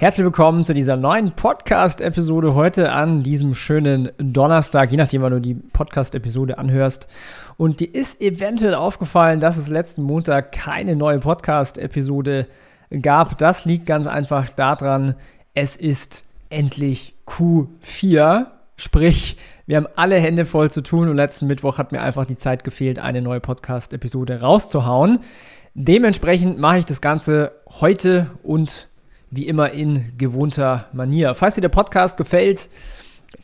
Herzlich willkommen zu dieser neuen Podcast-Episode heute an diesem schönen Donnerstag, je nachdem, wann du die Podcast-Episode anhörst. Und dir ist eventuell aufgefallen, dass es letzten Montag keine neue Podcast-Episode gab. Das liegt ganz einfach daran, es ist endlich Q4. Sprich, wir haben alle Hände voll zu tun und letzten Mittwoch hat mir einfach die Zeit gefehlt, eine neue Podcast-Episode rauszuhauen. Dementsprechend mache ich das Ganze heute und wie immer in gewohnter Manier. Falls dir der Podcast gefällt,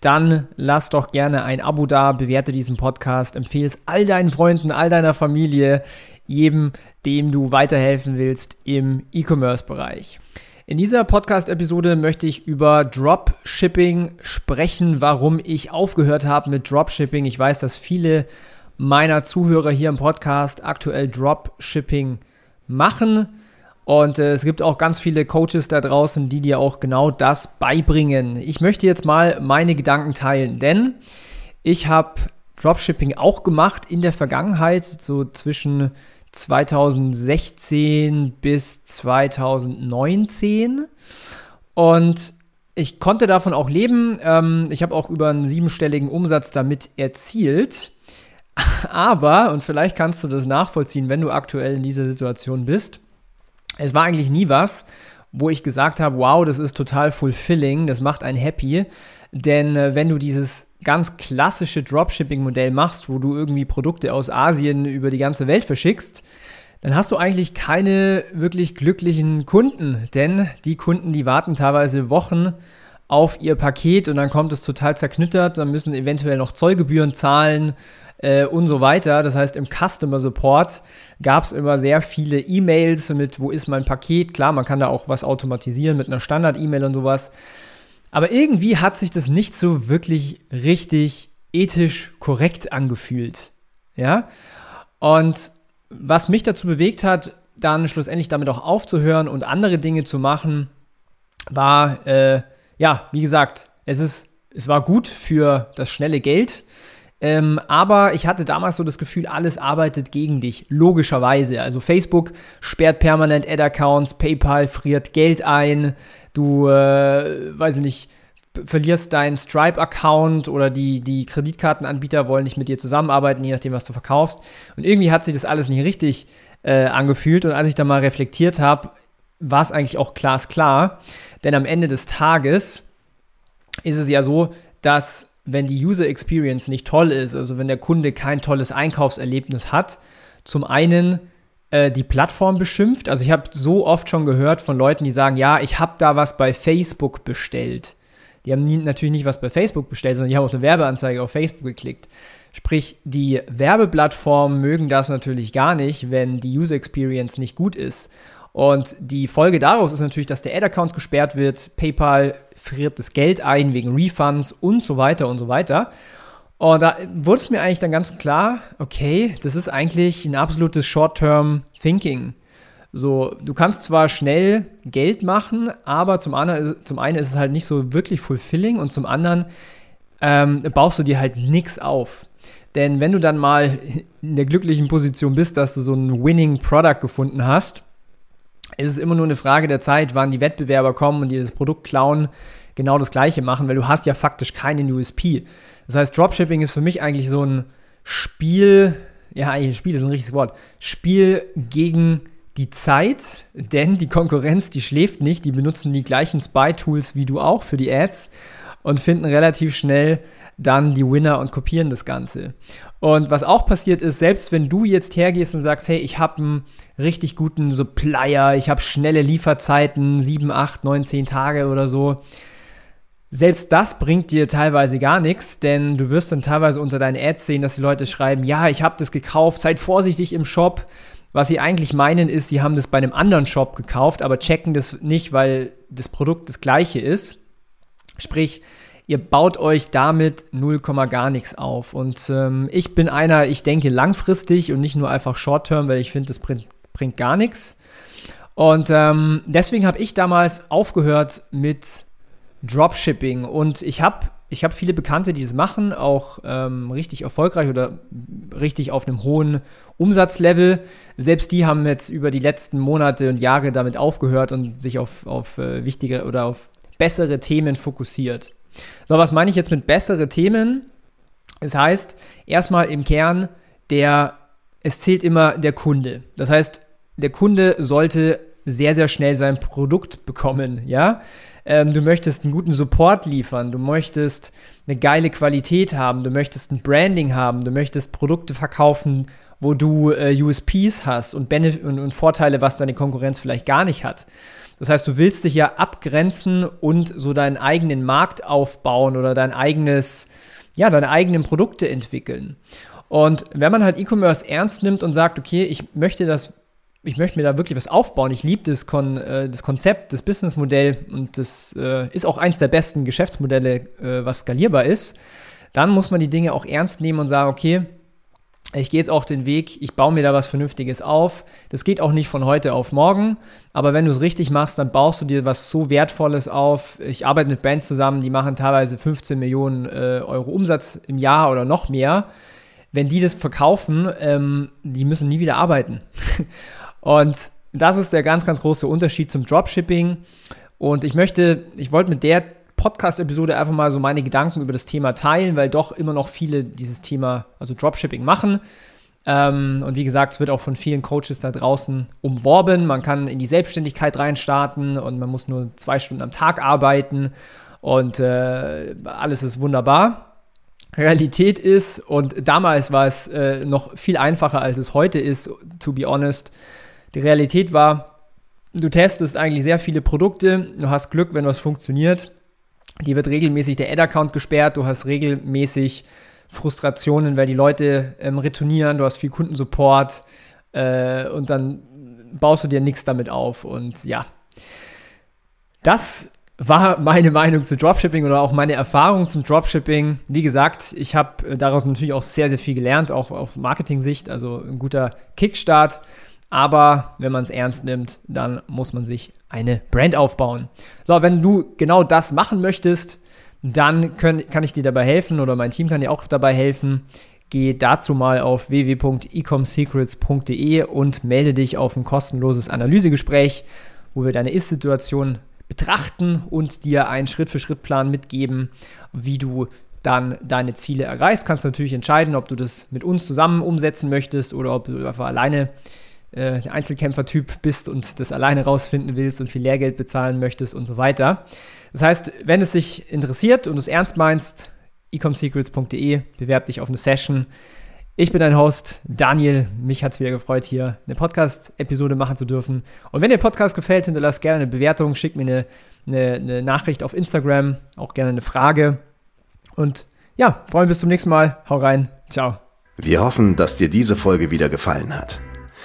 dann lass doch gerne ein Abo da, bewerte diesen Podcast, empfehle es all deinen Freunden, all deiner Familie, jedem, dem du weiterhelfen willst im E-Commerce-Bereich. In dieser Podcast-Episode möchte ich über Dropshipping sprechen, warum ich aufgehört habe mit Dropshipping. Ich weiß, dass viele meiner Zuhörer hier im Podcast aktuell Dropshipping machen und äh, es gibt auch ganz viele Coaches da draußen, die dir auch genau das beibringen. Ich möchte jetzt mal meine Gedanken teilen, denn ich habe Dropshipping auch gemacht in der Vergangenheit, so zwischen 2016 bis 2019. Und ich konnte davon auch leben. Ähm, ich habe auch über einen siebenstelligen Umsatz damit erzielt. Aber, und vielleicht kannst du das nachvollziehen, wenn du aktuell in dieser Situation bist, es war eigentlich nie was, wo ich gesagt habe, wow, das ist total fulfilling, das macht einen happy. Denn äh, wenn du dieses ganz klassische Dropshipping-Modell machst, wo du irgendwie Produkte aus Asien über die ganze Welt verschickst, dann hast du eigentlich keine wirklich glücklichen Kunden. Denn die Kunden, die warten teilweise Wochen auf ihr Paket und dann kommt es total zerknüttert, dann müssen eventuell noch Zollgebühren zahlen äh, und so weiter. Das heißt, im Customer Support gab es immer sehr viele E-Mails mit, wo ist mein Paket? Klar, man kann da auch was automatisieren mit einer Standard-E-Mail und sowas. Aber irgendwie hat sich das nicht so wirklich richtig ethisch korrekt angefühlt. Ja? Und was mich dazu bewegt hat, dann schlussendlich damit auch aufzuhören und andere Dinge zu machen, war, äh, ja, wie gesagt, es ist, es war gut für das schnelle Geld. Ähm, aber ich hatte damals so das Gefühl, alles arbeitet gegen dich, logischerweise. Also Facebook sperrt permanent Ad-Accounts, PayPal friert Geld ein, du, äh, weiß ich nicht, verlierst deinen Stripe-Account oder die, die Kreditkartenanbieter wollen nicht mit dir zusammenarbeiten, je nachdem, was du verkaufst. Und irgendwie hat sich das alles nicht richtig äh, angefühlt. Und als ich da mal reflektiert habe, war es eigentlich auch glasklar. Denn am Ende des Tages ist es ja so, dass wenn die User Experience nicht toll ist, also wenn der Kunde kein tolles Einkaufserlebnis hat, zum einen äh, die Plattform beschimpft. Also ich habe so oft schon gehört von Leuten, die sagen, ja, ich habe da was bei Facebook bestellt. Die haben nie, natürlich nicht was bei Facebook bestellt, sondern die haben auf eine Werbeanzeige auf Facebook geklickt. Sprich, die Werbeplattformen mögen das natürlich gar nicht, wenn die User Experience nicht gut ist. Und die Folge daraus ist natürlich, dass der Ad-Account gesperrt wird, PayPal friert das Geld ein wegen Refunds und so weiter und so weiter. Und da wurde es mir eigentlich dann ganz klar, okay, das ist eigentlich ein absolutes Short-Term-Thinking. So, du kannst zwar schnell Geld machen, aber zum, anderen, zum einen ist es halt nicht so wirklich fulfilling und zum anderen ähm, baust du dir halt nichts auf. Denn wenn du dann mal in der glücklichen Position bist, dass du so ein Winning Product gefunden hast, ist es immer nur eine Frage der Zeit, wann die Wettbewerber kommen und dir das Produkt klauen, genau das gleiche machen, weil du hast ja faktisch keinen USP. Das heißt, Dropshipping ist für mich eigentlich so ein Spiel, ja, eigentlich Spiel ist ein richtiges Wort, Spiel gegen die Zeit, denn die Konkurrenz, die schläft nicht, die benutzen die gleichen Spy-Tools wie du auch für die Ads und finden relativ schnell dann die Winner und kopieren das Ganze. Und was auch passiert ist, selbst wenn du jetzt hergehst und sagst, hey, ich habe einen richtig guten Supplier, ich habe schnelle Lieferzeiten, 7, 8, 9, 10 Tage oder so, selbst das bringt dir teilweise gar nichts, denn du wirst dann teilweise unter deinen Ads sehen, dass die Leute schreiben, ja, ich habe das gekauft, seid vorsichtig im Shop. Was sie eigentlich meinen ist, sie haben das bei einem anderen Shop gekauft, aber checken das nicht, weil das Produkt das gleiche ist. Sprich, ihr baut euch damit 0, gar nichts auf. Und ähm, ich bin einer, ich denke langfristig und nicht nur einfach short-term, weil ich finde, das bringt, bringt gar nichts. Und ähm, deswegen habe ich damals aufgehört mit Dropshipping. Und ich habe ich hab viele Bekannte, die das machen, auch ähm, richtig erfolgreich oder richtig auf einem hohen Umsatzlevel. Selbst die haben jetzt über die letzten Monate und Jahre damit aufgehört und sich auf, auf äh, wichtige oder auf bessere Themen fokussiert. So, was meine ich jetzt mit bessere Themen? Das heißt, erstmal im Kern, der, es zählt immer der Kunde. Das heißt, der Kunde sollte sehr, sehr schnell sein Produkt bekommen, ja. Ähm, du möchtest einen guten Support liefern, du möchtest eine geile Qualität haben, du möchtest ein Branding haben, du möchtest Produkte verkaufen, wo du äh, USPs hast und, Benef und, und Vorteile, was deine Konkurrenz vielleicht gar nicht hat. Das heißt, du willst dich ja abgrenzen und so deinen eigenen Markt aufbauen oder dein eigenes, ja, deine eigenen Produkte entwickeln. Und wenn man halt E-Commerce ernst nimmt und sagt, okay, ich möchte das, ich möchte mir da wirklich was aufbauen, ich liebe das, Kon äh, das Konzept, das Businessmodell und das äh, ist auch eins der besten Geschäftsmodelle, äh, was skalierbar ist, dann muss man die Dinge auch ernst nehmen und sagen, okay, ich gehe jetzt auch den Weg, ich baue mir da was Vernünftiges auf. Das geht auch nicht von heute auf morgen, aber wenn du es richtig machst, dann baust du dir was so Wertvolles auf. Ich arbeite mit Brands zusammen, die machen teilweise 15 Millionen äh, Euro Umsatz im Jahr oder noch mehr. Wenn die das verkaufen, ähm, die müssen nie wieder arbeiten. Und das ist der ganz, ganz große Unterschied zum Dropshipping. Und ich möchte, ich wollte mit der Podcast-Episode einfach mal so meine Gedanken über das Thema teilen, weil doch immer noch viele dieses Thema, also Dropshipping machen. Ähm, und wie gesagt, es wird auch von vielen Coaches da draußen umworben. Man kann in die Selbstständigkeit reinstarten und man muss nur zwei Stunden am Tag arbeiten und äh, alles ist wunderbar. Realität ist, und damals war es äh, noch viel einfacher, als es heute ist, to be honest. Die Realität war, du testest eigentlich sehr viele Produkte, du hast Glück, wenn was funktioniert die wird regelmäßig der Ad-Account gesperrt, du hast regelmäßig Frustrationen, weil die Leute ähm, retournieren, du hast viel Kundensupport äh, und dann baust du dir nichts damit auf. Und ja, das war meine Meinung zu Dropshipping oder auch meine Erfahrung zum Dropshipping. Wie gesagt, ich habe äh, daraus natürlich auch sehr, sehr viel gelernt, auch aus Marketing-Sicht, also ein guter Kickstart. Aber wenn man es ernst nimmt, dann muss man sich eine Brand aufbauen. So, wenn du genau das machen möchtest, dann können, kann ich dir dabei helfen oder mein Team kann dir auch dabei helfen. Geh dazu mal auf www.ecomsecrets.de und melde dich auf ein kostenloses Analysegespräch, wo wir deine Ist-Situation betrachten und dir einen Schritt-für-Schritt-Plan mitgeben, wie du dann deine Ziele erreichst. Kannst natürlich entscheiden, ob du das mit uns zusammen umsetzen möchtest oder ob du einfach alleine äh, Einzelkämpfer-Typ bist und das alleine rausfinden willst und viel Lehrgeld bezahlen möchtest und so weiter. Das heißt, wenn es dich interessiert und du es ernst meinst, ecomsecrets.de, bewerb dich auf eine Session. Ich bin dein Host, Daniel. Mich hat es wieder gefreut, hier eine Podcast-Episode machen zu dürfen. Und wenn dir Podcast gefällt, hinterlass gerne eine Bewertung, schick mir eine, eine, eine Nachricht auf Instagram, auch gerne eine Frage. Und ja, freuen bis zum nächsten Mal. Hau rein. Ciao. Wir hoffen, dass dir diese Folge wieder gefallen hat.